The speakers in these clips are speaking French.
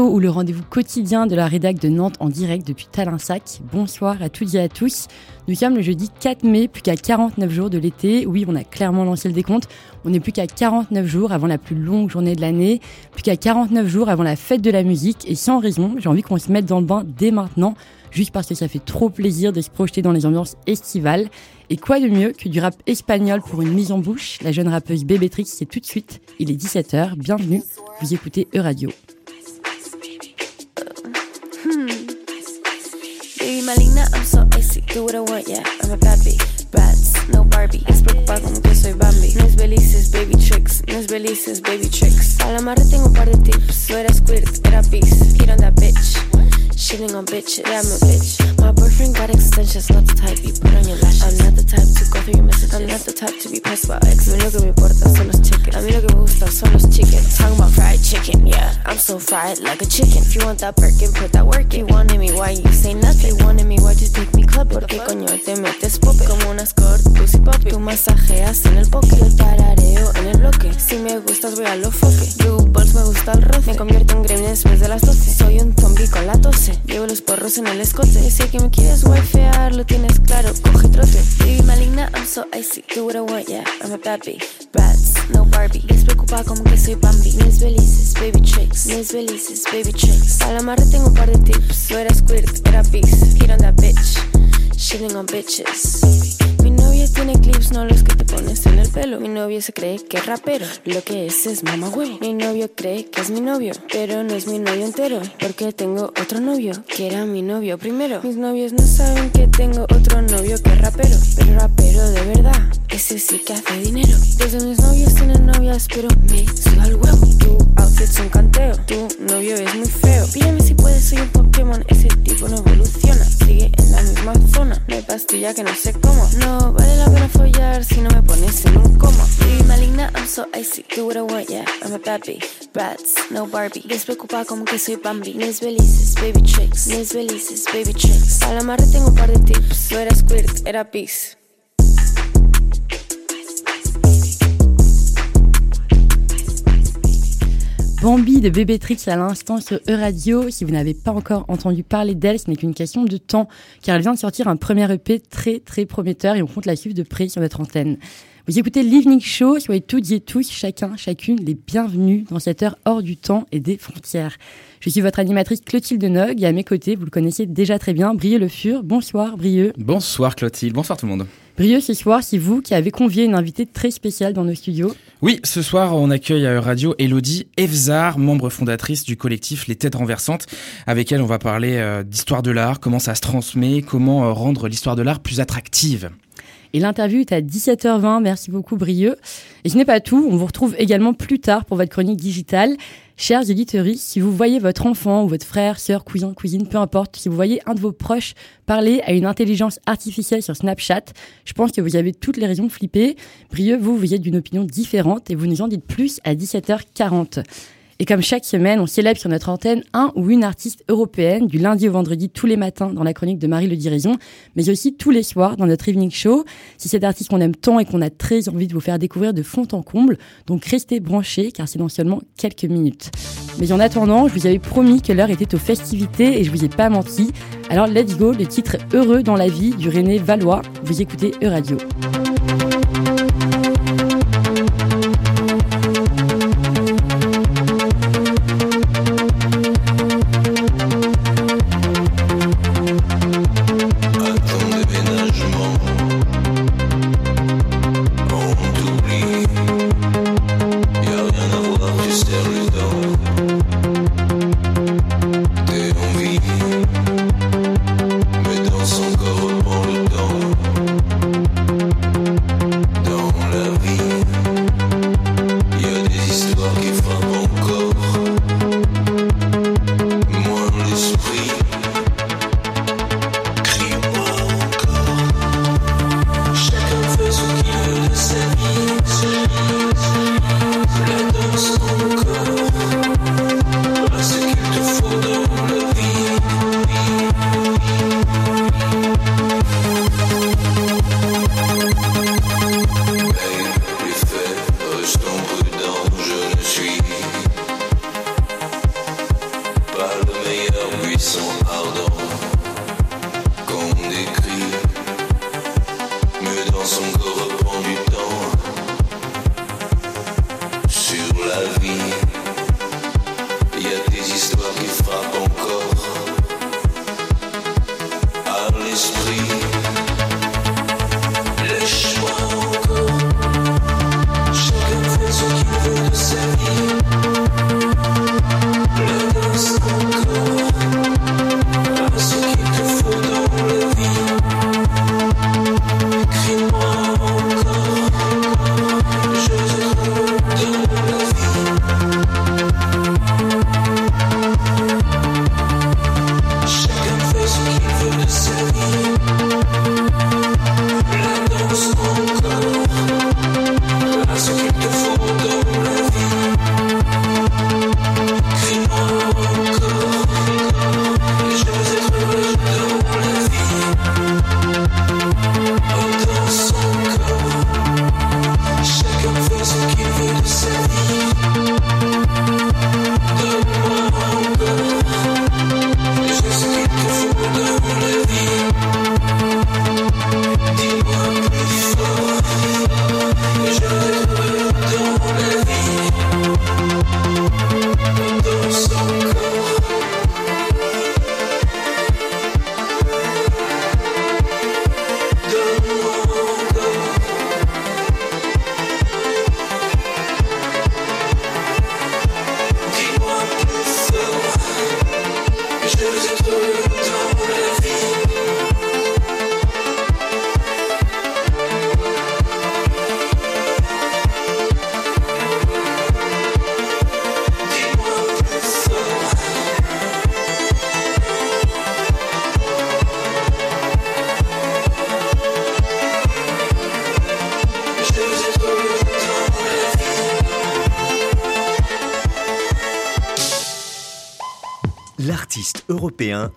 ou le rendez-vous quotidien de la rédac de Nantes en direct depuis Talensac. Bonsoir à toutes et à tous. Nous sommes le jeudi 4 mai, plus qu'à 49 jours de l'été. Oui, on a clairement lancé le décompte. On n'est plus qu'à 49 jours avant la plus longue journée de l'année, plus qu'à 49 jours avant la fête de la musique. Et sans raison, j'ai envie qu'on se mette dans le bain dès maintenant, juste parce que ça fait trop plaisir de se projeter dans les ambiances estivales. Et quoi de mieux que du rap espagnol pour une mise en bouche? La jeune rappeuse Bébétrix, c'est tout de suite. Il est 17h, bienvenue, vous écoutez E-Radio. Do what I want, yeah. I'm a bad bitch. Bratz, no Barbie. Despreocupada como que soy Bambi. Es belices, baby tricks. Es belices, baby tricks. A la marra tengo un par de tips. No era squirt, era beast. Hit on that bitch. Shitting on bitches, yeah, I'm a bitch. My boyfriend got extensions, not the type you put on your lashes. I'm not the type to go through your messages. I'm not the type to be pressed by ex. A mí lo que me importa son los chickens. A mí lo que me gusta son los chickens. Talking about fried chicken, yeah. I'm so fried like a chicken. If you want that Birkin, put that work in. You wanted me, why you say nothing? You wanted me, why you take me club? ¿Por qué coño te metes pope? Como una escort, pussy poppy. Tú masajeas en el poke. Yo tarareo en el bloque. Si me gustas, voy a lo foque. Blue balls, me gusta el roce. Me convierto en gremlin después de las 12. Soy un zombie con la Llevo los porros en el escote. Sé que me quieres wifear, lo tienes claro. Coge trote. Baby maligna, I'm so icy. Do what I want, yeah. I'm a bad bitch. Bratz, no Barbie. Despreocupada como que soy Bambi. Mis belices, baby tricks. Mis belices, baby tricks. A la marra tengo un par de tips. No era squirt, era beast. Hit on that bitch. Shitting on bitches. Tiene clips, no los que te pones en el pelo. Mi novio se cree que es rapero, lo que es es mamá huevo. Mi novio cree que es mi novio, pero no es mi novio entero. Porque tengo otro novio, que era mi novio primero. Mis novios no saben que tengo otro novio que es rapero, pero rapero de verdad. Ese sí que hace dinero. Dos de mis novios tienen novias, pero me suda el huevo. Es un canteo, tu novio es muy feo. Pídeme si puedes, soy un Pokémon, ese tipo no evoluciona. Sigue en la misma zona, hay pastilla que no sé cómo. No vale la pena follar si no me pones en un coma. Baby maligna, I'm so icy. Do what I want, yeah. I'm a bad bitch. Bratz, no Barbie. Despreocupada como que soy Bambi. Mis belices, baby tricks. Mis belices, baby tricks. A la marra tengo un par de tips. No era squirt, era peace. Bambi de Bébétrix à l'instant sur E-Radio. Si vous n'avez pas encore entendu parler d'elle, ce n'est qu'une question de temps, car elle vient de sortir un premier EP très très prometteur et on compte la suivre de près sur notre antenne. Vous écoutez l'Evening Show, soyez toutes et tous, chacun, chacune, les bienvenus dans cette heure hors du temps et des frontières. Je suis votre animatrice Clotilde Nog et à mes côtés, vous le connaissez déjà très bien, Brieux Le Fur. Bonsoir Brieux. Bonsoir Clotilde, bonsoir tout le monde. Brieux, ce soir, c'est vous qui avez convié une invitée très spéciale dans nos studios. Oui, ce soir, on accueille à Radio Elodie Evzar, membre fondatrice du collectif Les Têtes Renversantes, avec elle, on va parler euh, d'histoire de l'art, comment ça se transmet, comment euh, rendre l'histoire de l'art plus attractive. Et l'interview est à 17h20. Merci beaucoup, Brieux. Et ce n'est pas tout. On vous retrouve également plus tard pour votre chronique digitale. Chers éditeurs, si vous voyez votre enfant ou votre frère, sœur, cousin, cousine, peu importe, si vous voyez un de vos proches parler à une intelligence artificielle sur Snapchat, je pense que vous avez toutes les raisons de flipper. Brieux, vous, vous êtes d'une opinion différente et vous nous en dites plus à 17h40. Et comme chaque semaine, on célèbre sur notre antenne un ou une artiste européenne du lundi au vendredi tous les matins dans la chronique de Marie Le Diraison, mais aussi tous les soirs dans notre evening show. Si cet artiste qu'on aime tant et qu'on a très envie de vous faire découvrir de fond en comble, donc restez branchés car c'est dans seulement quelques minutes. Mais en attendant, je vous avais promis que l'heure était aux festivités et je vous ai pas menti. Alors let's go, le titre Heureux dans la vie du René Valois. Vous écoutez E-Radio.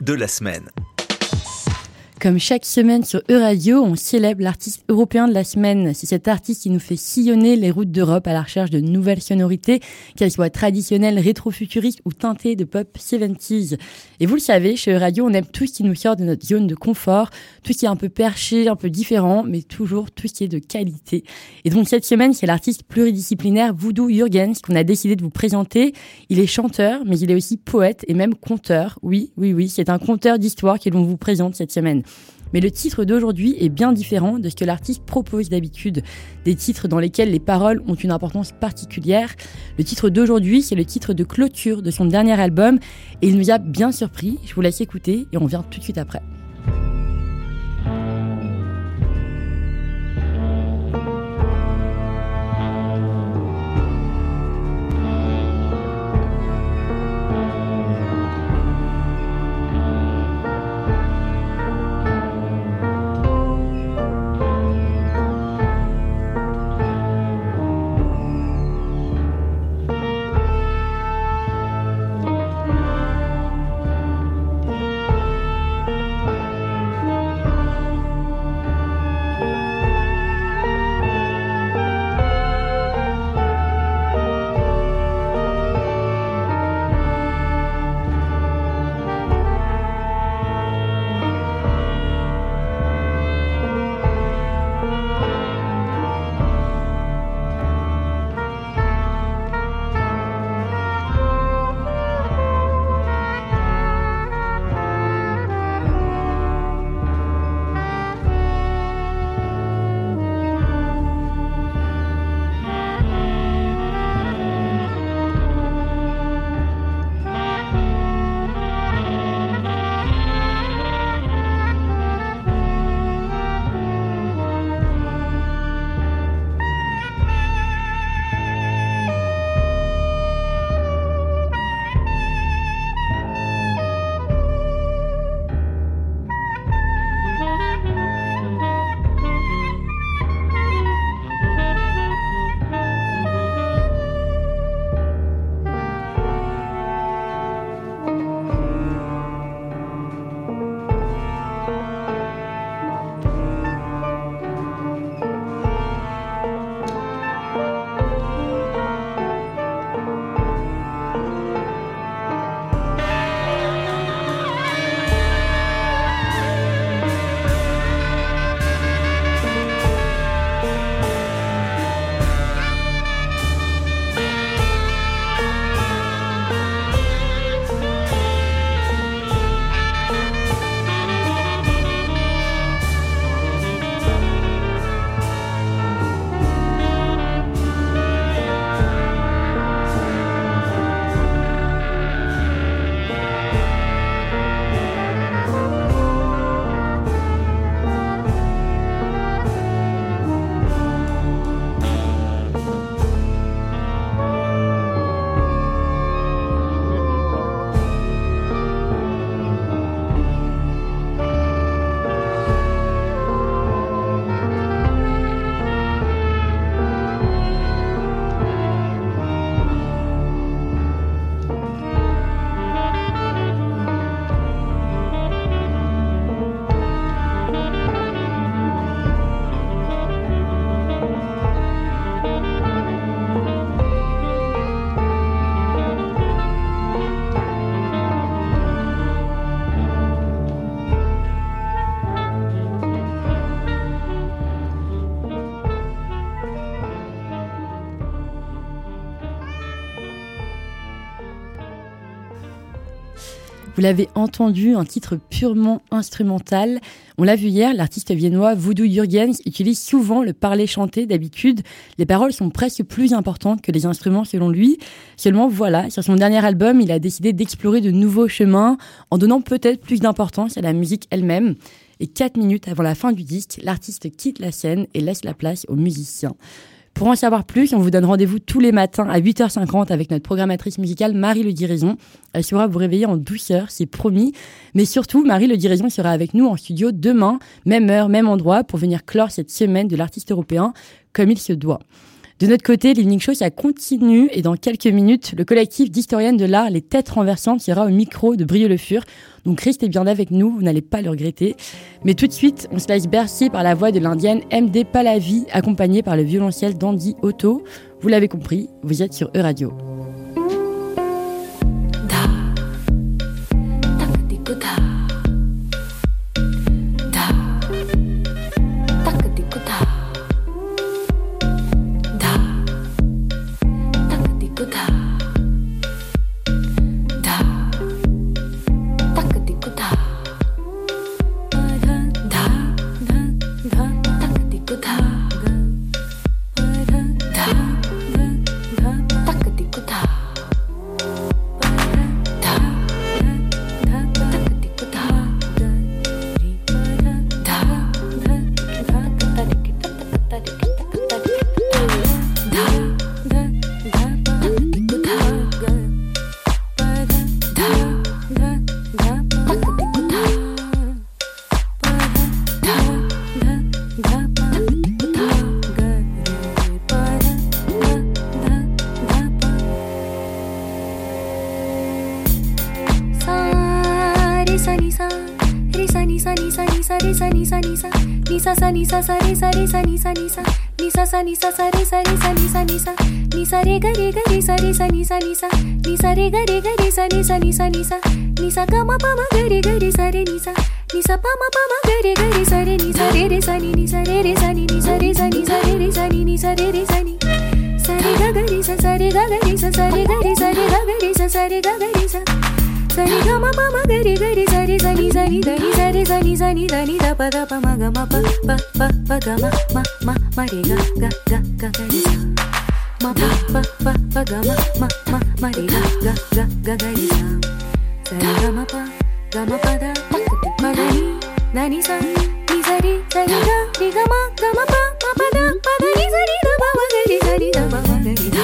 De la semaine. Comme chaque semaine sur Euradio, on célèbre l'artiste européen de la semaine. C'est cet artiste qui nous fait sillonner les routes d'Europe à la recherche de nouvelles sonorités, qu'elles soient traditionnelles, rétro-futuristes ou teintées de pop 70s. Et vous le savez, chez Euradio, on aime tout ce qui nous sort de notre zone de confort, tout ce qui est un peu perché, un peu différent, mais toujours tout ce qui est de qualité. Et donc cette semaine, c'est l'artiste pluridisciplinaire Voodoo Jurgens qu'on a décidé de vous présenter. Il est chanteur, mais il est aussi poète et même conteur. Oui, oui, oui, c'est un conteur d'histoire que l'on vous présente cette semaine. Mais le titre d'aujourd'hui est bien différent de ce que l'artiste propose d'habitude, des titres dans lesquels les paroles ont une importance particulière. Le titre d'aujourd'hui, c'est le titre de clôture de son dernier album et il nous a bien surpris. Je vous laisse écouter et on vient tout de suite après. Vous l'avez entendu, un titre purement instrumental. On l'a vu hier, l'artiste viennois Voodoo Jürgens utilise souvent le parler chanté d'habitude. Les paroles sont presque plus importantes que les instruments selon lui. Seulement voilà, sur son dernier album, il a décidé d'explorer de nouveaux chemins en donnant peut-être plus d'importance à la musique elle-même. Et quatre minutes avant la fin du disque, l'artiste quitte la scène et laisse la place aux musiciens. Pour en savoir plus, on vous donne rendez-vous tous les matins à 8h50 avec notre programmatrice musicale Marie Le Diraison. Elle saura vous réveiller en douceur, c'est promis. Mais surtout, Marie Le Diraison sera avec nous en studio demain, même heure, même endroit, pour venir clore cette semaine de l'artiste européen comme il se doit. De notre côté, l'Evening Show, ça continue et dans quelques minutes, le collectif d'historiennes de l'art Les Têtes Renversantes sera au micro de Brieux-le Fur. Donc restez bien avec nous, vous n'allez pas le regretter. Mais tout de suite, on se laisse bercer par la voix de l'indienne MD Palavi, accompagnée par le violoncelle d'Andy Otto. Vous l'avez compris, vous êtes sur E-Radio. re ga re ga re sa re sa ni sa ni sa ni sa re ga re ga re sa ni sa ni sa ni sa ni sa ga ma pa ma ga re ga re sa re ni sa ni sa pa ma pa ma ga re ga re sa re ni sa re re sa ni ni sa re re sa ni ni sa re sa ni sa re re sa ni ni sa re re sa ni sa re ga ga re sa sa re ga ga re sa sa re ga re sa re ga ga re sa sa re ga ga re sa re ga ma ma ma ga re ga re sa re sa ni sa ni da ni sa re sa ni sa ni da ni da pa da pa ma ga ma pa pa pa pa ga ma ma ma ma re ga ga ga ga ga re sa రి గ గ గ గ గరి స మ ప ప ప ప గ మ మ మ మ రి గ గ గ గ గరి స సరి గ మ ప గ మ ప ద ప మ ద ని ద ని స ని సరి సరి గ రి గ మ గ మ ప మ ప ద ప ద ని సరి ద ప మ గరి సరి ద ప మ గరి the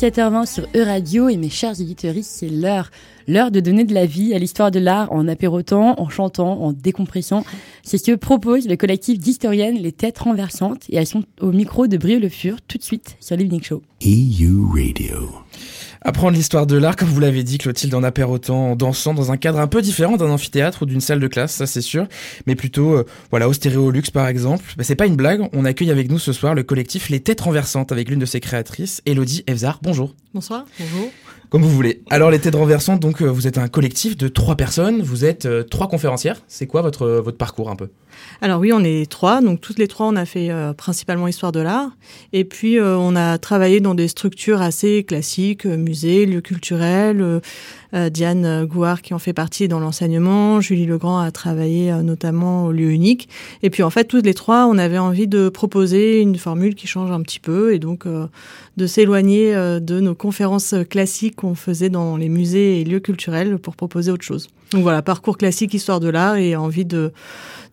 17h20 sur E-Radio et mes chers auditeurs, c'est l'heure. L'heure de donner de la vie à l'histoire de l'art en apérotant, en chantant, en décompressant. C'est ce que propose le collectif d'historiennes Les Têtes Renversantes et elles sont au micro de Brio Le Fur tout de suite sur l'Evening Show. EU Radio. Apprendre l'histoire de l'art, comme vous l'avez dit, Clotilde, en apérotant, en dansant dans un cadre un peu différent d'un amphithéâtre ou d'une salle de classe, ça c'est sûr, mais plutôt, euh, voilà, au Stéréolux par exemple. Bah, c'est pas une blague, on accueille avec nous ce soir le collectif Les Têtes Renversantes avec l'une de ses créatrices, Elodie Evzar. Bonjour. Bonsoir. Bonjour. Comme vous voulez. Alors les Têtes Renversantes, donc euh, vous êtes un collectif de trois personnes, vous êtes euh, trois conférencières. C'est quoi votre, votre parcours un peu? Alors oui, on est trois, donc toutes les trois, on a fait euh, principalement histoire de l'art, et puis euh, on a travaillé dans des structures assez classiques, euh, musées, lieux culturels. Diane Gouard qui en fait partie dans l'enseignement, Julie Legrand a travaillé notamment au lieu unique, et puis en fait toutes les trois, on avait envie de proposer une formule qui change un petit peu, et donc de s'éloigner de nos conférences classiques qu'on faisait dans les musées et lieux culturels pour proposer autre chose. Donc voilà, parcours classique, histoire de l'art, et envie de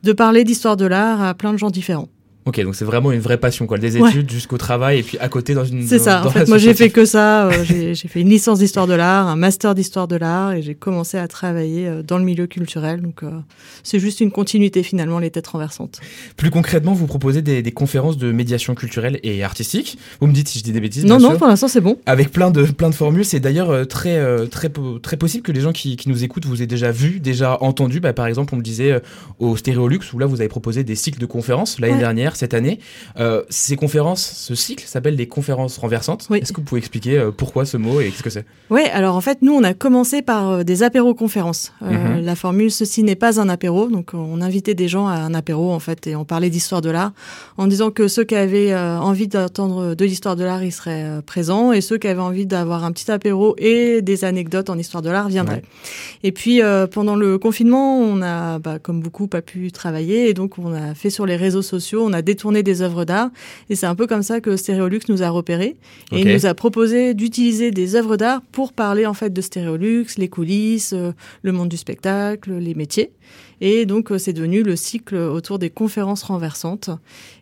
de parler d'histoire de l'art à plein de gens différents. Ok, donc c'est vraiment une vraie passion, quoi. Des Ouais. études jusqu'au travail et puis à côté dans une. C'est ça. dans En fait, moi, j'ai fait que ça. Euh, j'ai fait une licence d'histoire de l'art, un master d'histoire de l'art, et j'ai commencé à travailler euh, dans le milieu culturel. Donc, euh, c'est juste une continuité finalement, les têtes renversantes. Plus concrètement, vous proposez des, des conférences de médiation culturelle et artistique. Vous me dites si je dis des bêtises. non, bien non, sûr. pour l'instant, c'est bon. Avec plein de plein de formules, c'est d'ailleurs très très très possible que les gens qui, qui nous écoutent vous aient déjà vu, déjà entendu. Bah, par exemple, on me disait au Stéréolux où là vous avez proposé des cycles de conférences l'année Ouais. dernière, cette année. Euh, ces conférences, ce cycle s'appelle des conférences renversantes. Oui. Est-ce que vous pouvez expliquer euh, pourquoi ce mot et qu'est-ce que c'est? Ouais, alors en fait, nous, on a commencé par euh, des apéros-conférences. Euh, Mhm. La formule ceci n'est pas un apéro, donc on invitait des gens à un apéro en fait, et on parlait d'histoire de l'art, en disant que ceux qui avaient envie d'entendre de l'histoire de l'art, ils seraient présents, et ceux qui avaient envie d'avoir un petit apéro et des anecdotes en histoire de l'art viendraient. Ouais. Et puis pendant le confinement, on a, bah, comme beaucoup, pas pu travailler, et donc on a fait sur les réseaux sociaux, on a détourné des œuvres d'art, et c'est un peu comme ça que Stéréolux nous a repérés. Et il nous a proposé d'utiliser des œuvres d'art pour parler en fait de Stéréolux, les coulisses, euh, le monde du spectacle, les métiers. Et donc euh, c'est devenu le cycle autour des conférences renversantes.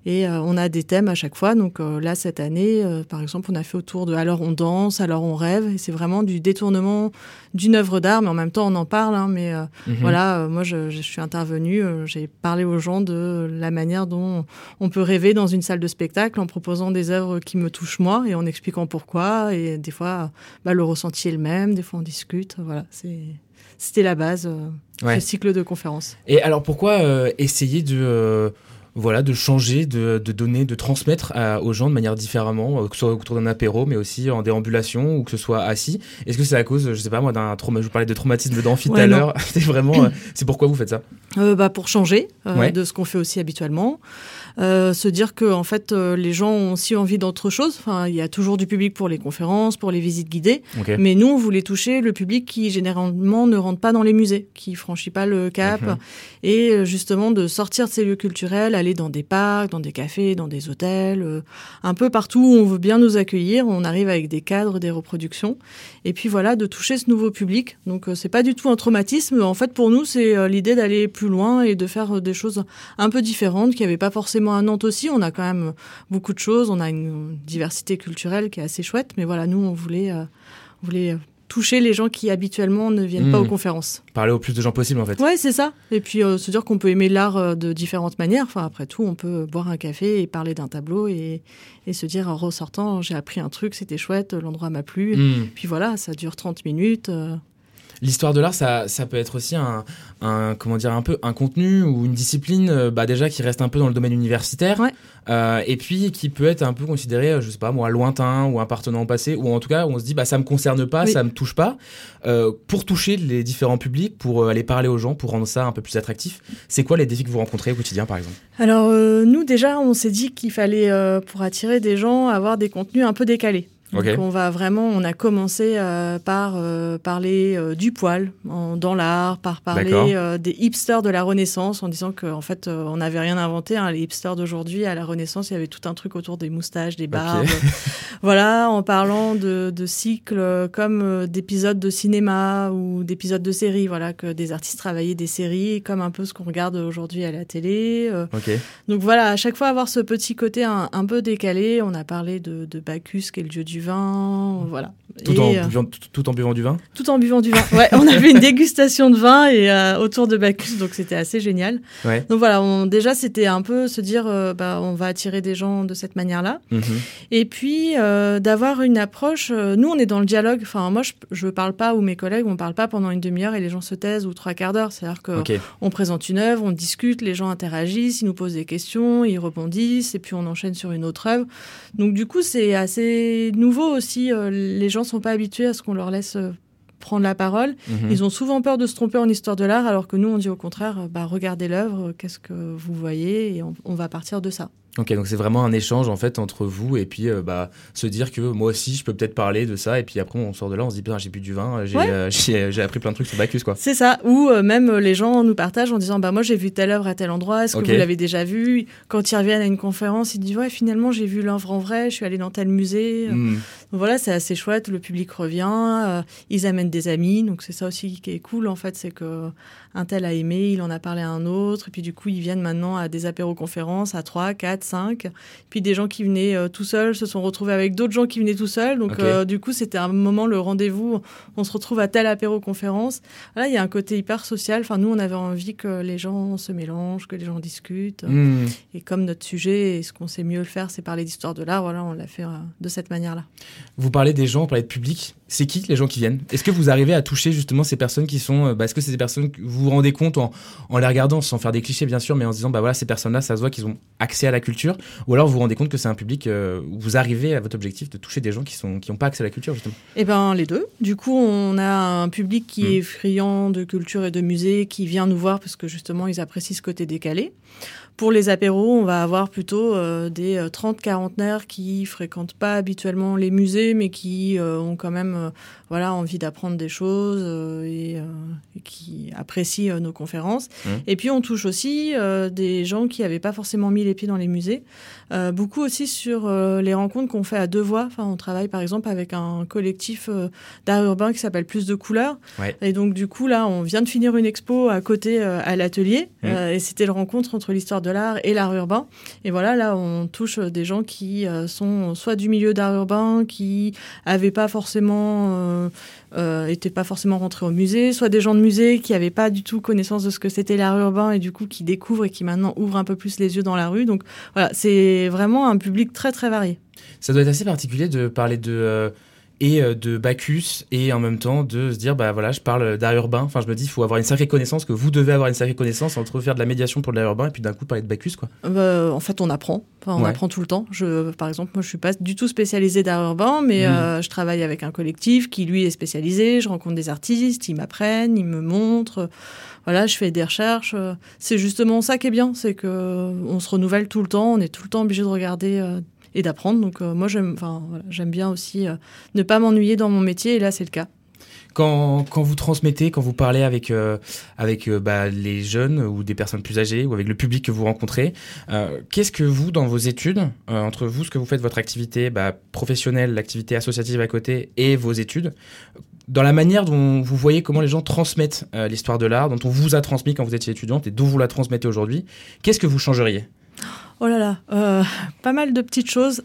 Et euh, on a des thèmes à chaque fois. Donc euh, là cette année, euh, par exemple, on a fait autour de alors on danse, alors on rêve. Et c'est vraiment du détournement d'une œuvre d'art, mais en même temps on en parle. hein, mais Mhm. voilà, moi je, je suis intervenue, j'ai parlé aux gens de la manière dont on peut rêver dans une salle de spectacle en proposant des œuvres qui me touchent moi et en expliquant pourquoi. Et des fois, bah, le ressenti est le même, des fois on discute. Voilà, c'est c'était la base euh, Ouais. ce cycle de conférences. Et alors pourquoi euh, essayer de euh, voilà de changer, de, de donner, de transmettre à- aux gens de manière différemment, que ce soit autour d'un apéro, mais aussi en déambulation ou que ce soit assis? Est-ce que c'est à cause, je sais pas moi, d'un trauma Je vous parlais de traumatisme d'amphi tout à l'heure. c'est vraiment, c'est pourquoi vous faites ça? Euh, bah, pour changer euh, Ouais. de ce qu'on fait aussi habituellement, Euh, se dire que en fait euh, les gens ont aussi envie d'autre chose. Enfin, il y a toujours du public pour les conférences, pour les visites guidées. Mais nous, on voulait toucher le public qui généralement ne rentre pas dans les musées, qui franchit pas le cap, Mhm. et euh, justement de sortir de ces lieux culturels, aller dans des parcs, dans des cafés, dans des hôtels, euh, un peu partout où on veut bien nous accueillir. On arrive avec des cadres, des reproductions, et puis voilà, de toucher ce nouveau public. Donc euh, c'est pas du tout un traumatisme. En fait, pour nous, c'est l'idée d'aller plus loin et de faire des choses un peu différentes, qu'il n'y avait pas forcément à Nantes aussi. On a quand même beaucoup de choses, on a une diversité culturelle qui est assez chouette, mais voilà, nous, on voulait, euh, on voulait toucher les gens qui habituellement ne viennent pas Mhm. aux conférences. Parler au plus de gens possible en fait. Ouais, c'est ça. Et puis euh, se dire qu'on peut aimer l'art euh, de différentes manières. Enfin, après tout, on peut boire un café et parler d'un tableau et, et se dire en ressortant, j'ai appris un truc, c'était chouette, l'endroit m'a plu. Hmm. Puis voilà, ça dure 30 minutes. euh. L'histoire de l'art, ça, ça peut être aussi un, un, comment dire, un peu un contenu ou une discipline, euh, bah déjà qui reste un peu dans le domaine universitaire, Ouais. euh, et puis qui peut être un peu considéré, euh, je sais pas moi, lointain ou appartenant au passé, ou en tout cas où on se dit bah ça me concerne pas, Oui. ça me touche pas. Euh, pour toucher les différents publics, pour aller parler aux gens, pour rendre ça un peu plus attractif, c'est quoi les défis que vous rencontrez au quotidien par exemple? Alors euh, nous déjà, on s'est dit qu'il fallait pour attirer des gens avoir des contenus un peu décalés. Donc on va vraiment, on a commencé euh, par euh, parler euh, du poil en- dans l'art, par parler des hipsters de la Renaissance, en disant qu'en fait euh, on n'avait rien inventé. hein. les hipsters d'aujourd'hui à la Renaissance, il y avait tout un truc autour des moustaches, des barbes. voilà, en parlant de, de cycles comme d'épisodes de cinéma ou d'épisodes de séries. Voilà, que des artistes travaillaient des séries, comme un peu ce qu'on regarde aujourd'hui à la télé. donc voilà, à chaque fois avoir ce petit côté un, un peu décalé. On a parlé de, de Bacchus, qui est le dieu du vin, voilà. Tout, Et, en euh, buvant, tout, tout en buvant du vin tout en buvant du vin. Ouais, on avait une dégustation de vin et euh, autour de Bacchus, donc c'était assez génial. Ouais. Donc voilà, on, déjà c'était un peu se dire, euh, bah, on va attirer des gens de cette manière-là. Mhm. Et puis euh, d'avoir une approche. euh, nous, on est dans le dialogue. Enfin, moi, je, je parle pas ou mes collègues, on parle pas pendant une demi-heure et les gens se taisent ou trois quarts d'heure. C'est-à-dire que Ok. on présente une œuvre, on discute, les gens interagissent, ils nous posent des questions, ils rebondissent, et puis on enchaîne sur une autre œuvre. Donc du coup, c'est assez nouveau aussi. euh, les gens sont pas habitués à ce qu'on leur laisse euh, prendre la parole. Mhm. Ils ont souvent peur de se tromper en histoire de l'art, alors que nous, on dit au contraire, bah, regardez l'œuvre, qu'est-ce que vous voyez, et on, on va partir de ça. Ok, donc c'est vraiment un échange en fait entre vous et puis euh, bah, se dire que moi aussi je peux peut-être parler de ça et puis après on sort de là on se dit j'ai bu du vin, j'ai Ouais. euh, appris plein de trucs sur Bacchus quoi. C'est ça. Ou euh, même euh, les gens nous partagent en disant bah moi j'ai vu telle œuvre à tel endroit. Est-ce que Ok. vous l'avez déjà vu Quand ils reviennent à une conférence, ils disent ouais finalement j'ai vu l'œuvre en vrai. Je suis allé dans tel musée. Hmm. Donc voilà, c'est assez chouette. Le public revient. euh, ils amènent des amis. Donc c'est ça aussi qui est cool en fait, c'est que un tel a aimé, il en a parlé à un autre. Et puis du coup ils viennent maintenant à des apéros-conférences à 3, 4, 5. Puis des gens qui venaient euh, tout seuls se sont retrouvés avec d'autres gens qui venaient tout seuls. Donc euh, du coup c'était un moment le rendez-vous. On se retrouve à tel apéro-conférence. Là, il y a un côté hyper social. Enfin, nous, on avait envie que les gens se mélangent, que les gens discutent. Hmm. Et comme notre sujet et ce qu'on sait mieux le faire, c'est parler d'histoire de l'art, voilà, on l'a fait euh, de cette manière-là. Vous parlez des gens, vous parlez de public. C'est qui les gens qui viennent? Est-ce que vous arrivez à toucher justement ces personnes qui sont. bah, Est-ce que c'est des personnes que vous vous rendez compte en, en les regardant, sans faire des clichés bien sûr, mais en se disant bah voilà, ces personnes-là, ça se voit qu'ils ont accès à la culture Ou alors vous vous rendez compte que c'est un public euh, où vous arrivez à votre objectif de toucher des gens qui sont qui n'ont pas accès à la culture justement Eh ben, les deux. Du coup, on a un public qui Mm. est friand de culture et de musée, qui vient nous voir parce que justement, ils apprécient ce côté décalé. Pour les apéros, on va avoir plutôt euh, des euh, 30 quarantenaires qui fréquentent pas habituellement les musées, mais qui euh, ont quand même euh, voilà envie d'apprendre des choses euh, et, euh, et qui apprécient euh, nos conférences. Mhm. Et puis on touche aussi euh, des gens qui n'avaient pas forcément mis les pieds dans les musées. Euh, beaucoup aussi sur euh, les rencontres qu'on fait à deux voix. Enfin, on travaille par exemple avec un collectif euh, d'art urbain qui s'appelle Plus de couleurs. Ouais. Et donc du coup là, on vient de finir une expo à côté euh, à l'atelier Mhm. euh, et c'était le rencontre entre l'histoire de l'art et l'art urbain. Et voilà, là on touche euh, des gens qui euh, sont soit du milieu d'art urbain, qui avaient pas forcément euh, euh, pas forcément rentrés au musée, soit des gens de musée qui avaient pas du tout connaissance de ce que c'était l'art urbain et du coup qui découvrent et qui maintenant ouvrent un peu plus les yeux dans la rue. Donc voilà, c'est vraiment un public très très varié. Ça doit être assez particulier de parler de euh, et euh, de Bacchus et en même temps de se dire bah voilà je parle d'art urbain. Enfin je me dis il faut avoir une sacrée connaissance que vous devez avoir une sacrée connaissance entre faire de la médiation pour de l'art urbain et puis d'un coup parler de Bacchus quoi. Euh, en fait, on apprend. Enfin, on Ouais. apprend tout le temps. Je, par exemple, moi, je suis pas du tout spécialisée d'art urbain, mais Mm. euh, je travaille avec un collectif qui, lui, est spécialisé. Je rencontre des artistes, ils m'apprennent, ils me montrent. Voilà, je fais des recherches. C'est justement ça qui est bien, c'est que on se renouvelle tout le temps. On est tout le temps obligé de regarder euh, et d'apprendre. Donc, euh, moi, j'aime, bien aussi euh, ne pas m'ennuyer dans mon métier. Et là, c'est le cas. Quand, vous transmettez, quand vous parlez avec, euh, bah, les jeunes ou des personnes plus âgées ou avec le public que vous rencontrez, qu'est-ce que vous, dans vos études, entre vous, ce que vous faites, votre activité bah, professionnelle, l'activité associative à côté et vos études, dans la manière dont vous voyez comment les gens transmettent l'histoire de l'art, dont on vous a transmis quand vous étiez étudiante et dont vous la transmettez aujourd'hui, qu'est-ce que vous changeriez? Oh là là, euh, pas mal de petites choses.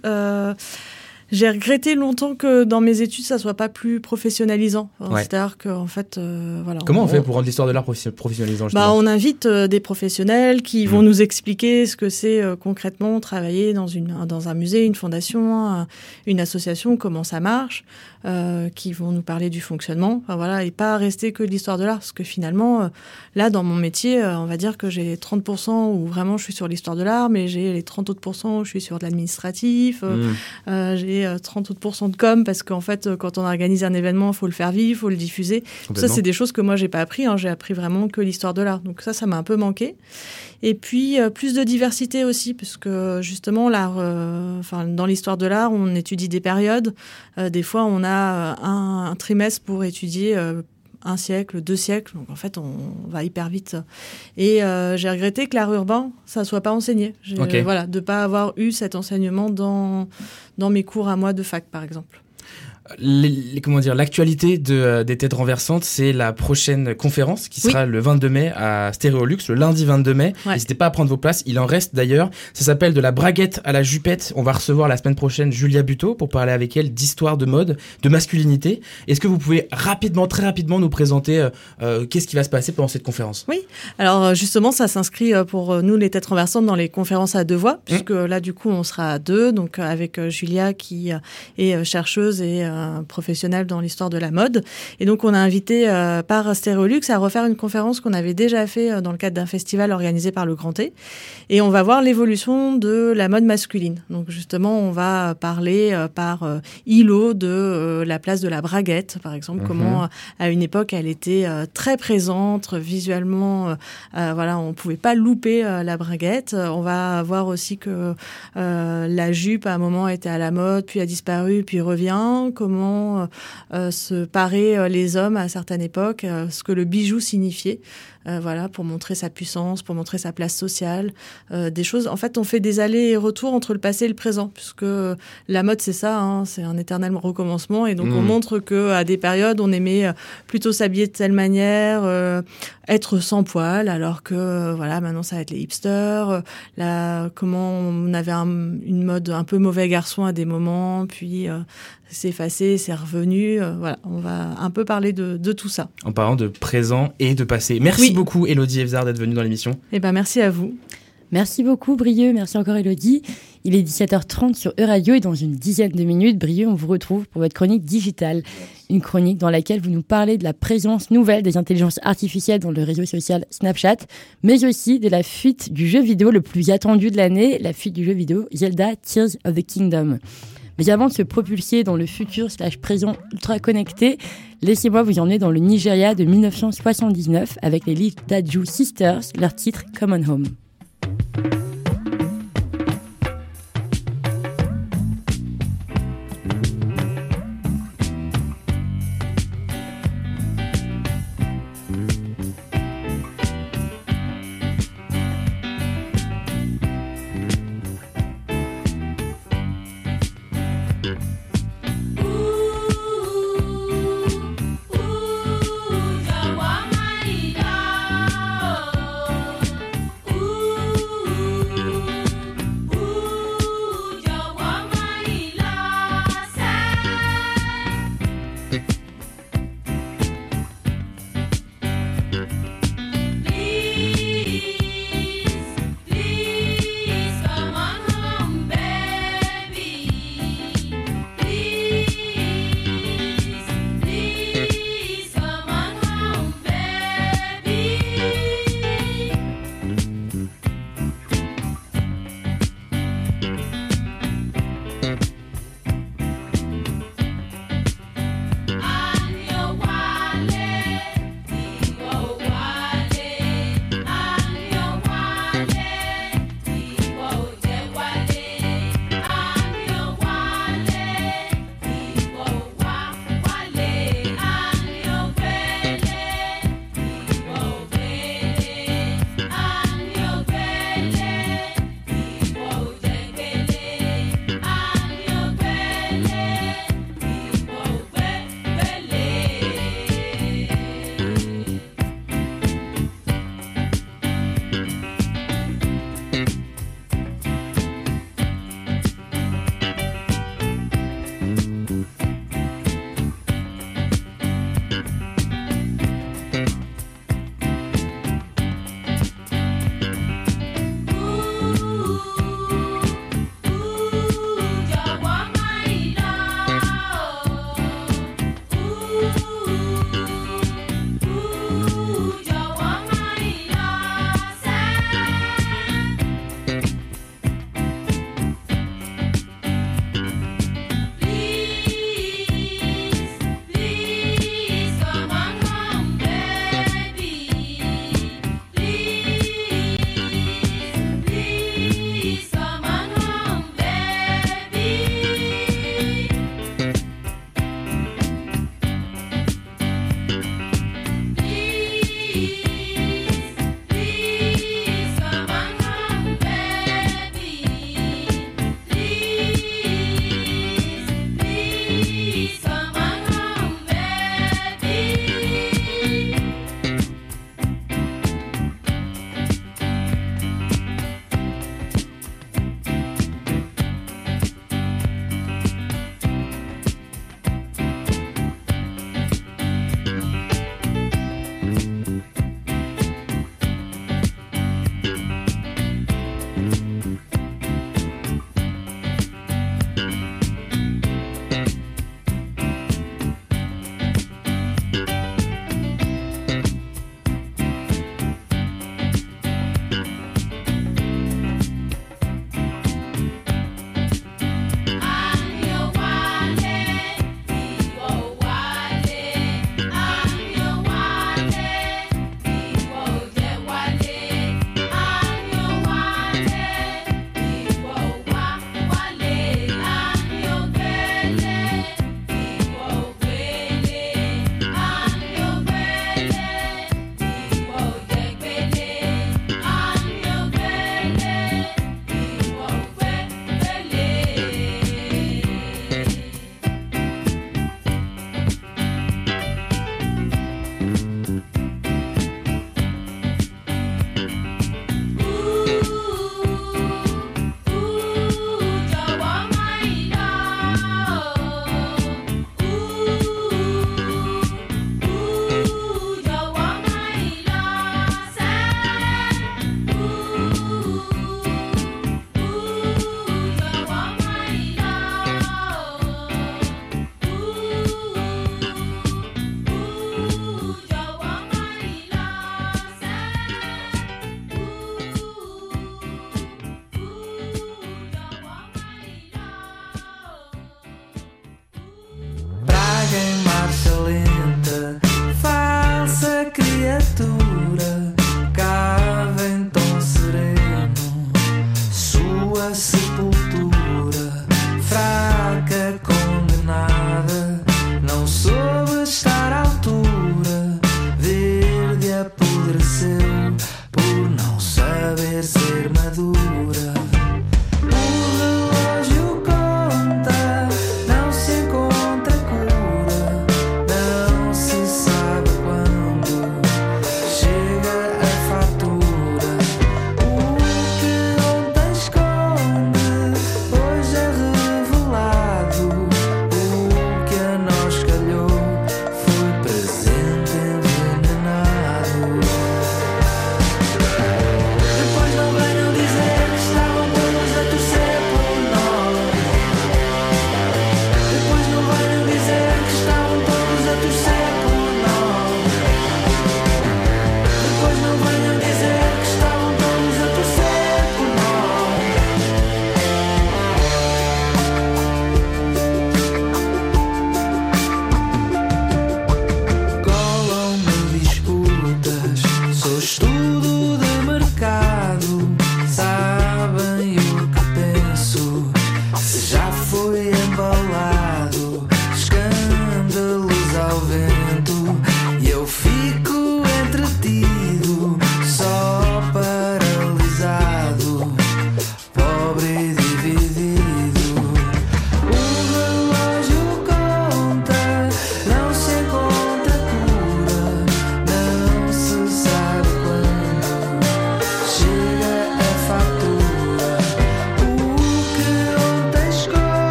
J'ai regretté longtemps que dans mes études, ça soit pas plus professionnalisant. Ouais. C'est-à-dire qu'en fait, euh, voilà. Comment on fait pour rendre l'histoire de l'art professi- professionnalisant bah, on invite euh, des professionnels qui vont Mm. nous expliquer ce que c'est euh, concrètement travailler dans, une, dans un musée, une fondation, un- une association, comment ça marche, euh, qui vont nous parler du fonctionnement, enfin, voilà, et pas rester que de l'histoire de l'art, parce que finalement, là, dans mon métier, on va dire que j'ai 30% où vraiment je suis sur l'histoire de l'art, mais j'ai les 30 autres où je suis sur de l'administratif, Mmh. j'ai euh, 30 autres de com, parce qu'en fait, euh, quand on organise un événement, il faut le faire vivre, il faut le diffuser. Ça, c'est des choses que moi, j'ai pas appris. hein. J'ai appris vraiment que l'histoire de l'art. Donc ça, ça m'a un peu manqué. Et puis, euh, plus de diversité aussi, parce que justement, l'art, enfin, dans l'histoire de l'art, on étudie des périodes. Des fois, on a un, un trimestre pour étudier un siècle, deux siècles. Donc en fait, on va hyper vite. Et euh, j'ai regretté que l'art urbain, ça soit pas enseigné. J'ai- Ok. Voilà, de pas avoir eu cet enseignement dans, dans mes cours à moi de fac, par exemple. Les, comment dire, l'actualité de, euh, des têtes renversantes, c'est la prochaine conférence qui sera le 22 mai à Stéréolux, le lundi 22 mai. N'hésitez pas à prendre vos places. Il en reste d'ailleurs. Ça s'appelle de la braguette à la jupette. On va recevoir la semaine prochaine Julia Buteau pour parler avec elle d'histoire de mode, de masculinité. Est-ce que vous pouvez rapidement, très rapidement nous présenter euh, euh, qu'est-ce qui va se passer pendant cette conférence? Oui. Alors justement, ça s'inscrit pour nous les têtes renversantes dans les conférences à deux voix, mmh. puisque là du coup on sera à deux, donc avec Julia qui est chercheuse et professionnel dans l'histoire de la mode. Et donc, on a invité euh, par Stéréolux à refaire une conférence qu'on avait déjà fait euh, dans le cadre d'un festival organisé par le Grand T. Et on va voir l'évolution de la mode masculine. Donc, justement, on va parler euh, par îlot de la place de la braguette, par exemple, mhm. comment à une époque elle était très présente visuellement. voilà, on pouvait pas louper la braguette. On va voir aussi que la jupe à un moment était à la mode, puis a disparu, puis revient. Comment euh, euh, se parer euh, les hommes à certaines époques, ce que le bijou signifiait. Euh, voilà, pour montrer sa puissance, pour montrer sa place sociale, euh, des choses. En fait, on fait des allers et retours entre le passé et le présent, puisque la mode c'est ça, hein, c'est un éternel recommencement, et donc on mmh. montre que à des périodes on aimait euh, plutôt s'habiller de telle manière, être sans poil, alors que voilà, maintenant ça va être les hipsters. là, comment on avait une mode un peu mauvais garçon à des moments, puis c'est effacé, c'est revenu. voilà, on va un peu parler de, de, tout ça. En parlant de présent et de passé. Merci beaucoup, Elodie Evzard, d'être venue dans l'émission. Eh ben, merci à vous. Merci beaucoup, Brieux. Merci encore, Elodie. Il est 17h30 sur Euradio et dans une dizaine de minutes, Brieux, on vous retrouve pour votre chronique digitale. Une chronique dans laquelle vous nous parlez de la présence nouvelle des intelligences artificielles dans le réseau social Snapchat, mais aussi de la fuite du jeu vidéo le plus attendu de l'année, la fuite du jeu vidéo Zelda Tears of the Kingdom. Mais avant de se propulser dans le futur slash présent ultra connecté, laissez-moi vous emmener dans le Nigeria de 1979 avec les Little Sisters, leur titre Common Home.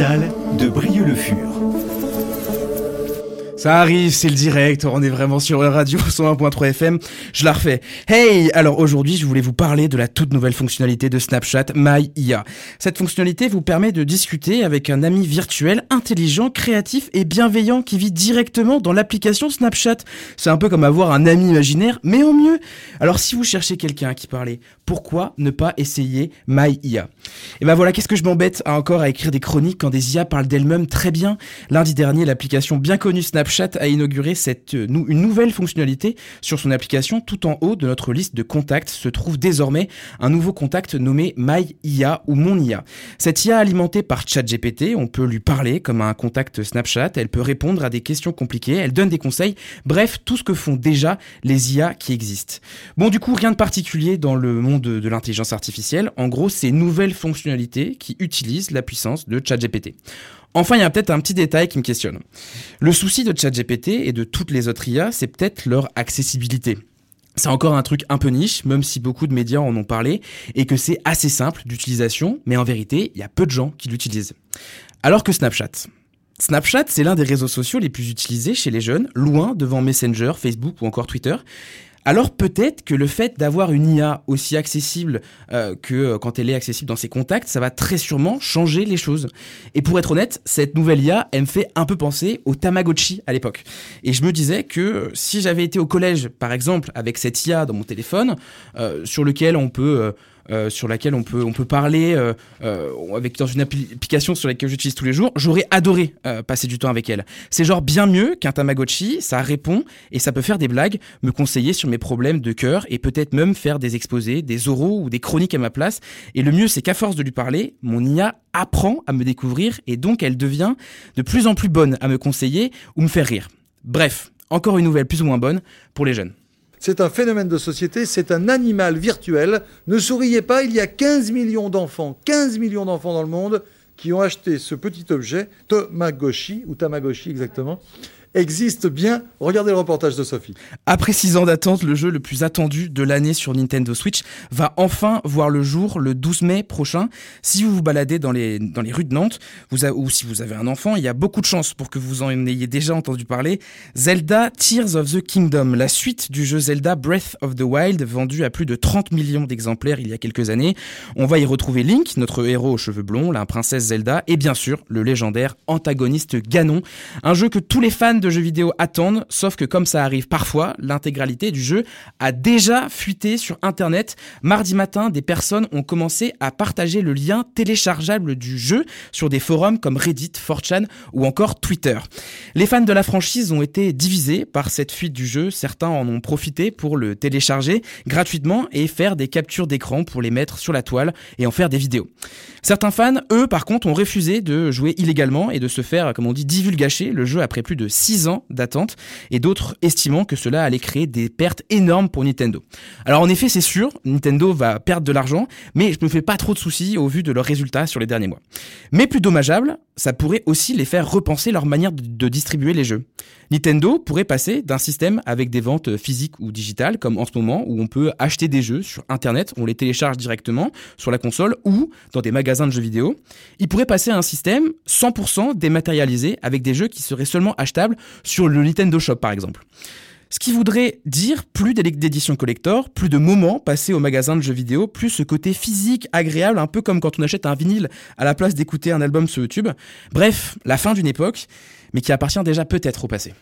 De Brieux-le-Fur. Ça arrive, c'est le direct, on est vraiment sur radio 101.3 FM. Je la refais. Hey, alors aujourd'hui, je voulais vous parler de la toute nouvelle fonctionnalité de Snapchat My IA. Cette fonctionnalité vous permet de discuter avec un ami virtuel intelligent, créatif et bienveillant qui vit directement dans l'application Snapchat. C'est un peu comme avoir un ami imaginaire, mais en mieux. Alors si vous cherchez quelqu'un à qui parler, pourquoi ne pas essayer My IA Et ben voilà, qu'est-ce que je m'embête encore à écrire des chroniques quand des IA parlent d'elles-mêmes? Très bien. Lundi dernier, l'application bien connue Snapchat Snapchat a inauguré euh, une nouvelle fonctionnalité sur son application. Tout en haut de notre liste de contacts se trouve désormais un nouveau contact nommé My IA ou Mon IA. Cette IA alimentée par ChatGPT, on peut lui parler comme un contact Snapchat, elle peut répondre à des questions compliquées, elle donne des conseils, bref, tout ce que font déjà les IA qui existent. Bon, du coup, rien de particulier dans le monde de, de l'intelligence artificielle. En gros, c'est nouvelles fonctionnalités qui utilisent la puissance de ChatGPT. Enfin, il y a peut-être un petit détail qui me questionne. Le souci de ChatGPT et de toutes les autres IA, c'est peut-être leur accessibilité. C'est encore un truc un peu niche, même si beaucoup de médias en ont parlé, et que c'est assez simple d'utilisation, mais en vérité, il y a peu de gens qui l'utilisent. Alors que Snapchat. Snapchat, c'est l'un des réseaux sociaux les plus utilisés chez les jeunes, loin devant Messenger, Facebook ou encore Twitter alors peut-être que le fait d'avoir une IA aussi accessible euh, que euh, quand elle est accessible dans ses contacts, ça va très sûrement changer les choses. Et pour être honnête, cette nouvelle IA, elle me fait un peu penser au Tamagotchi à l'époque. Et je me disais que euh, si j'avais été au collège, par exemple, avec cette IA dans mon téléphone, sur lequel on peut sur laquelle on peut, on peut parler euh, euh, avec, dans une application sur laquelle j'utilise tous les jours, j'aurais adoré passer du temps avec elle. C'est genre bien mieux qu'un Tamagotchi, ça répond et ça peut faire des blagues, me conseiller sur mes problèmes de cœur et peut-être même faire des exposés, des oraux ou des chroniques à ma place. Et le mieux, c'est qu'à force de lui parler, mon IA apprend à me découvrir et donc elle devient de plus en plus bonne à me conseiller ou me faire rire. Bref, encore une nouvelle plus ou moins bonne pour les jeunes. C'est un phénomène de société, c'est un animal virtuel. Ne souriez pas, il y a 15 millions d'enfants, 15 millions d'enfants dans le monde qui ont acheté ce petit objet, Tamagotchi, ou Tamagotchi exactement, existe bien. Regardez le reportage de Sophie. Après six ans d'attente, le jeu le plus attendu de l'année sur Nintendo Switch va enfin voir le jour le 12 mai prochain. Si vous vous baladez dans les, dans les rues de Nantes, ou si vous avez un enfant, il y a beaucoup de chances pour que vous en ayez déjà entendu parler. Zelda Tears of the Kingdom, la suite du jeu Zelda Breath of the Wild, vendu à plus de 30 millions d'exemplaires il y a quelques années. On va y retrouver Link, notre héros aux cheveux blonds, la princesse Zelda, et bien sûr le légendaire antagoniste Ganon, un jeu que tous les fans de jeux vidéo attendent, sauf que comme ça arrive parfois, l'intégralité du jeu a déjà fuité sur Internet. Mardi matin, des personnes ont commencé à partager le lien téléchargeable du jeu sur des forums comme Reddit, 4chan ou encore Twitter. Les fans de la franchise ont été divisés par cette fuite du jeu. Certains en ont profité pour le télécharger gratuitement et faire des captures d'écran pour les mettre sur la toile et en faire des vidéos. Certains fans, eux, par contre, ont refusé de jouer illégalement et de se faire, comme on dit, divulgacher le jeu après plus de 6 ans d'attente et d'autres estimant que cela allait créer des pertes énormes pour Nintendo. Alors en effet, c'est sûr, Nintendo va perdre de l'argent, mais je me fais pas trop de soucis au vu de leurs résultats sur les derniers mois. Mais plus dommageable, ça pourrait aussi les faire repenser leur manière de distribuer les jeux. Nintendo pourrait passer d'un système avec des ventes physiques ou digitales, comme en ce moment, où on peut acheter des jeux sur Internet, on les télécharge directement sur la console ou dans des magasins de jeux vidéo. Il pourrait passer à un système 100% dématérialisé avec des jeux qui seraient seulement achetables sur le Nintendo Shop, par exemple. Ce qui voudrait dire plus d'éditions collector, plus de moments passés au magasin de jeux vidéo, plus ce côté physique agréable, un peu comme quand on achète un vinyle à la place d'écouter un album sur YouTube. Bref, la fin d'une époque, mais qui appartient déjà peut-être au passé.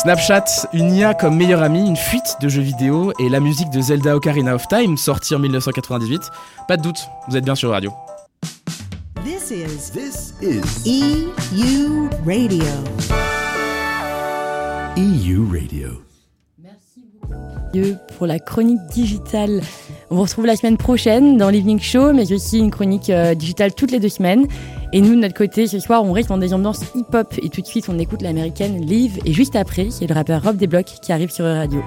Snapchat, une IA comme meilleur ami, une fuite de jeux vidéo et la musique de Zelda Ocarina of Time, sortie en 1998. Pas de doute, vous êtes bien sur radio. This is This is EU Radio. EU Radio. Merci beaucoup pour la chronique digitale. On vous retrouve la semaine prochaine dans l'Evening Show, mais aussi une chronique euh, digitale toutes les deux semaines. Et nous, de notre côté, ce soir, on reste dans des ambiances hip-hop et tout de suite, on écoute l'américaine Live. Et juste après, c'est le rappeur Rob Desblocs qui arrive sur radio.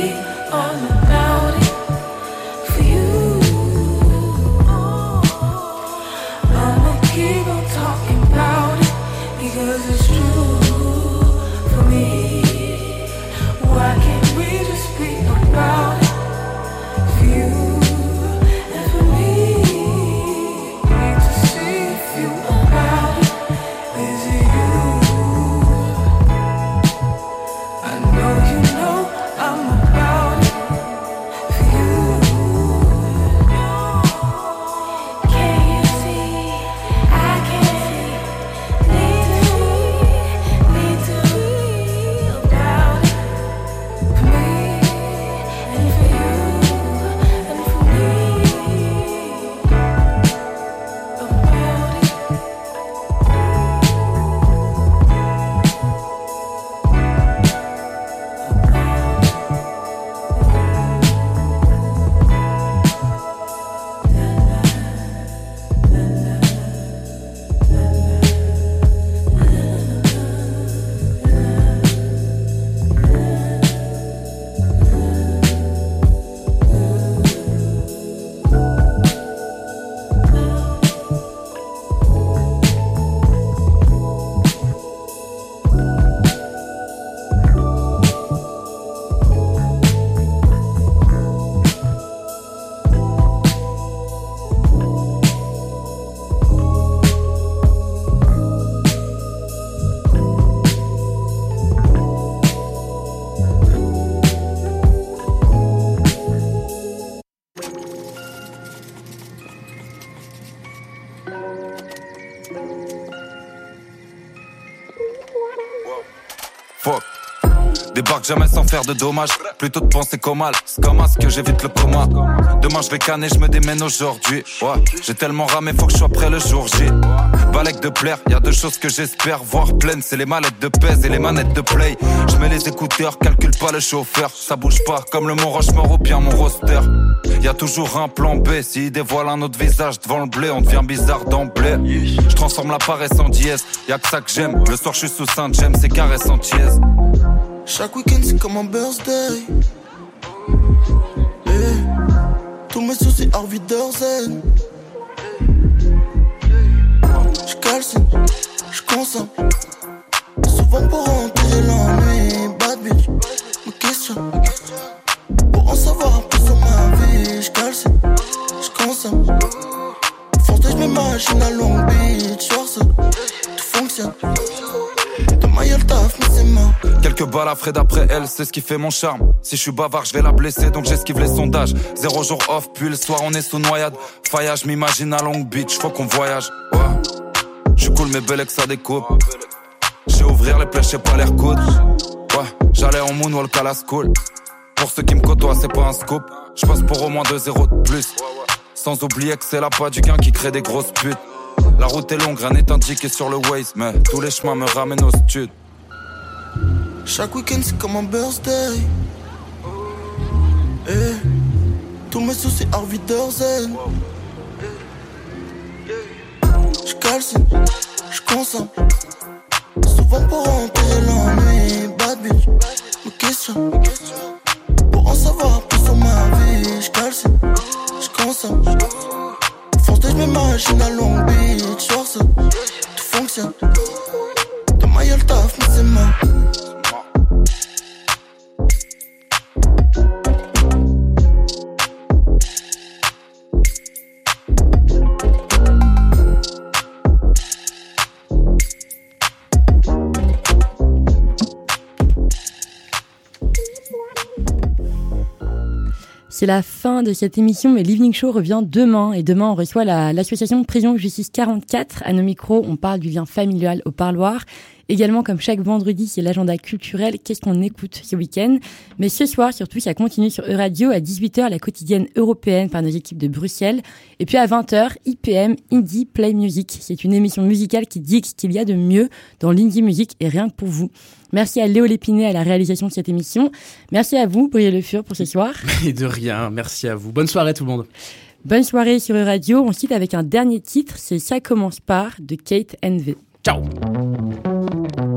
on the jamais sans faire de dommages. Plutôt de penser qu'au mal. C'est comme à ce que j'évite le coma. Demain je vais canner, je me démène aujourd'hui. Ouais, j'ai tellement ramé, faut que je sois prêt le jour J. Balèque de plaire, y a deux choses que j'espère voir pleines. C'est les mallettes de pèse et les manettes de play. Je mets les écouteurs, calcule pas le chauffeur. Ça bouge pas comme le Mont Rochemort ou bien mon roster. Y a toujours un plan B. S'il dévoile un autre visage devant le blé, on devient bizarre d'emblée. Je transforme la paresse en dièse. Y a que ça que j'aime. Le soir je suis sous Saint James, c'est caresse en tièse. Chaque week-end c'est comme un birthday. Eh, tous mes soucis Harvey Derzen. J'calcine, j'consomme. Souvent pour enterrer l'ennui. Bad bitch, me questionne. Pour en savoir un peu sur ma vie. J'calcine, j'consomme. Force, j'm'imagine à Long Beach. Tout fonctionne. Quelques balles à frais d'après elle, c'est ce qui fait mon charme. Si je suis bavard, je vais la blesser, donc j'esquive les sondages. Zéro jour off, puis le soir on est sous noyade. Faillage, m'imagine à Long Beach, faut qu'on voyage. Je suis cool, mais belle que ça découpe. J'ai ouvrir les plaies, j'ai pas l'air coude. Ouais, j'allais en moonwalk à la school. Pour ceux qui me côtoient, c'est pas un scoop. Je pour au moins 2-0 de plus. Sans oublier que c'est la pas du gain qui crée des grosses putes. La route est longue, rien n'est indiqué sur le Waze, mais tous les chemins me ramènent au stud. Chaque week-end c'est comme un birthday. Eh, Tous mes soucis Harvey Zen. Je calcine, je consomme. Souvent pour empirer l'ennui. Bad bitch, me questionne. Pour en savoir plus sur ma vie. Je calcine, je consomme. Je m'imagine à Long Beach. Soir tout fonctionne. De ma gueule taf, mais c'est mort. C'est la fin de cette émission, mais l'Evening Show revient demain. Et demain, on reçoit l'association Prison Justice 44. À nos micros, on parle du lien familial au parloir. Également, comme chaque vendredi, c'est l'agenda culturel. Qu'est-ce qu'on écoute ce week-end Mais ce soir, surtout, ça continue sur E-Radio à 18h, la quotidienne européenne par nos équipes de Bruxelles. Et puis à 20h, IPM, Indie Play Music. C'est une émission musicale qui dit qu'il y a de mieux dans l'indie music et rien que pour vous. Merci à Léo Lépinet à la réalisation de cette émission. Merci à vous, Brieux Le Fur, pour ce soir. Et de rien, merci à vous. Bonne soirée tout le monde. Bonne soirée sur E-Radio. On cite avec un dernier titre, c'est Ça commence par de Kate NV. Ciao is